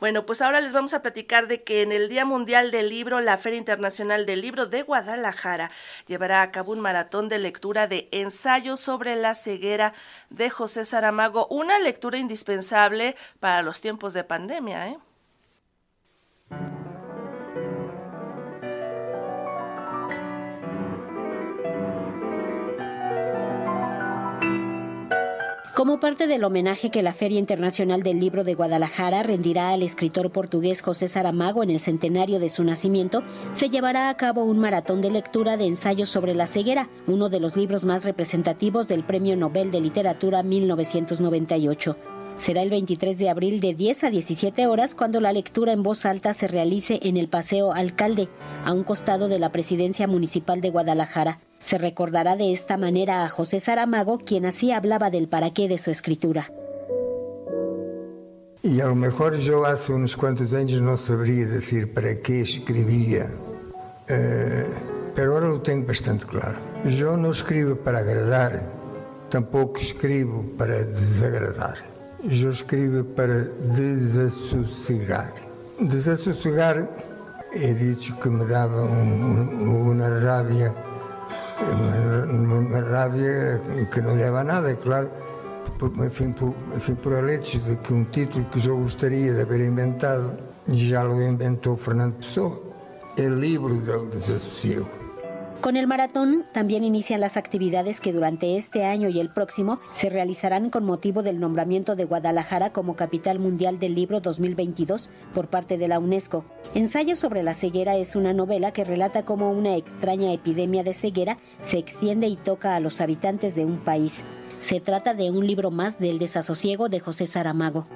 Bueno, pues ahora les vamos a platicar de que en el Día Mundial del Libro, la Feria Internacional del Libro de Guadalajara llevará a cabo un maratón de lectura de ensayos sobre la ceguera de José Saramago, una lectura indispensable para los tiempos de pandemia, ¿eh? Como parte del homenaje que la Feria Internacional del Libro de Guadalajara rendirá al escritor portugués José Saramago en el centenario de su nacimiento, se llevará a cabo un maratón de lectura de ensayos sobre la ceguera, uno de los libros más representativos del Premio Nobel de Literatura 1998. Será el 23 de abril de 10 a 17 horas cuando la lectura en voz alta se realice en el Paseo Alcalde, a un costado de la Presidencia Municipal de Guadalajara. Se recordará de esta manera a José Saramago, quien así hablaba del para qué de su escritura. Y a lo mejor yo hace unos cuantos años no sabría decir para qué escribía, eh, pero ahora lo tengo bastante claro. Yo no escribo para agradar, tampoco escribo para desagradar. Eu escrevo para desassossegar. Desassossegar é dito que me dava um, um, uma rábia, uma, rábia que não leva a nada, é claro, por, enfim, por, enfim, por de que um título que eu gostaria de haver inventado já lo inventou Fernando Pessoa, é livro del desassossego. Con el maratón también inician las actividades que durante este año y el próximo se realizarán con motivo del nombramiento de Guadalajara como Capital Mundial del Libro 2022 por parte de la UNESCO. Ensayo sobre la ceguera es una novela que relata cómo una extraña epidemia de ceguera se extiende y toca a los habitantes de un país. Se trata de un libro más del desasosiego de José Saramago.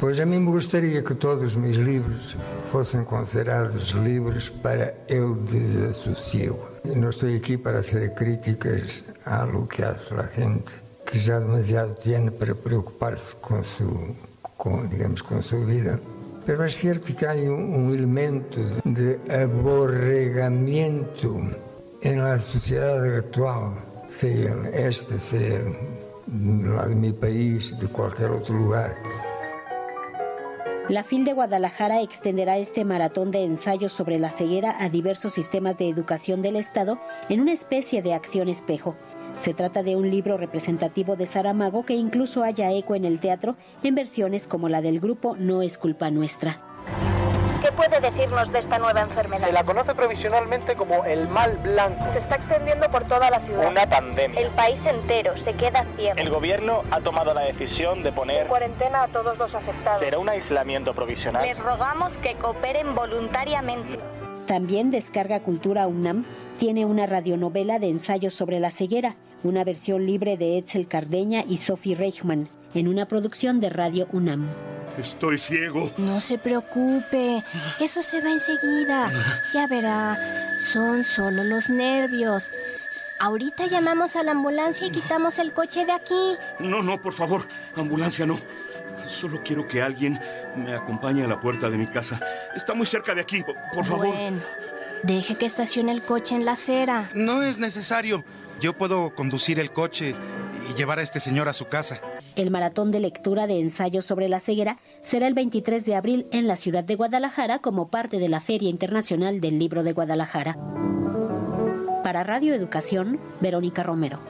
Pois a mim me gostaria que todos os meus livros fossem considerados livros para o desassossego. Não estou aqui para fazer críticas a lo que hace a gente que já demasiado tem para preocupar-se com, su, com, digamos, com a sua vida. Mas é certo que há um, um elemento de aborregamento na sociedade atual, seja esta, seja lá do meu país, de qualquer outro lugar. La FIL de Guadalajara extenderá este maratón de ensayos sobre la ceguera a diversos sistemas de educación del Estado en una especie de acción espejo. Se trata de un libro representativo de Saramago que incluso haya eco en el teatro en versiones como la del grupo No es culpa nuestra. ¿Qué puede decirnos de esta nueva enfermedad? Se la conoce provisionalmente como el mal blanco. Se está extendiendo por toda la ciudad. Una pandemia. El país entero se queda ciego. El gobierno ha tomado la decisión de poner en cuarentena a todos los afectados. Será un aislamiento provisional. Les rogamos que cooperen voluntariamente. También Descarga Cultura UNAM tiene una radionovela de ensayos sobre la ceguera, una versión libre de Etzel Cardeña y Sophie Reichmann, en una producción de Radio UNAM. Estoy ciego. No se preocupe, eso se va enseguida. Ya verá, son solo los nervios. Ahorita llamamos a la ambulancia y quitamos el coche de aquí. No, no, por favor, ambulancia no. Solo quiero que alguien me acompañe a la puerta de mi casa. Está muy cerca de aquí, por favor. Bueno, deje que estacione el coche en la acera. No es necesario. Yo puedo conducir el coche y llevar a este señor a su casa. El maratón de lectura de ensayos sobre la ceguera será el 23 de abril en la ciudad de Guadalajara como parte de la Feria Internacional del Libro de Guadalajara. Para Radio Educación, Verónica Romero.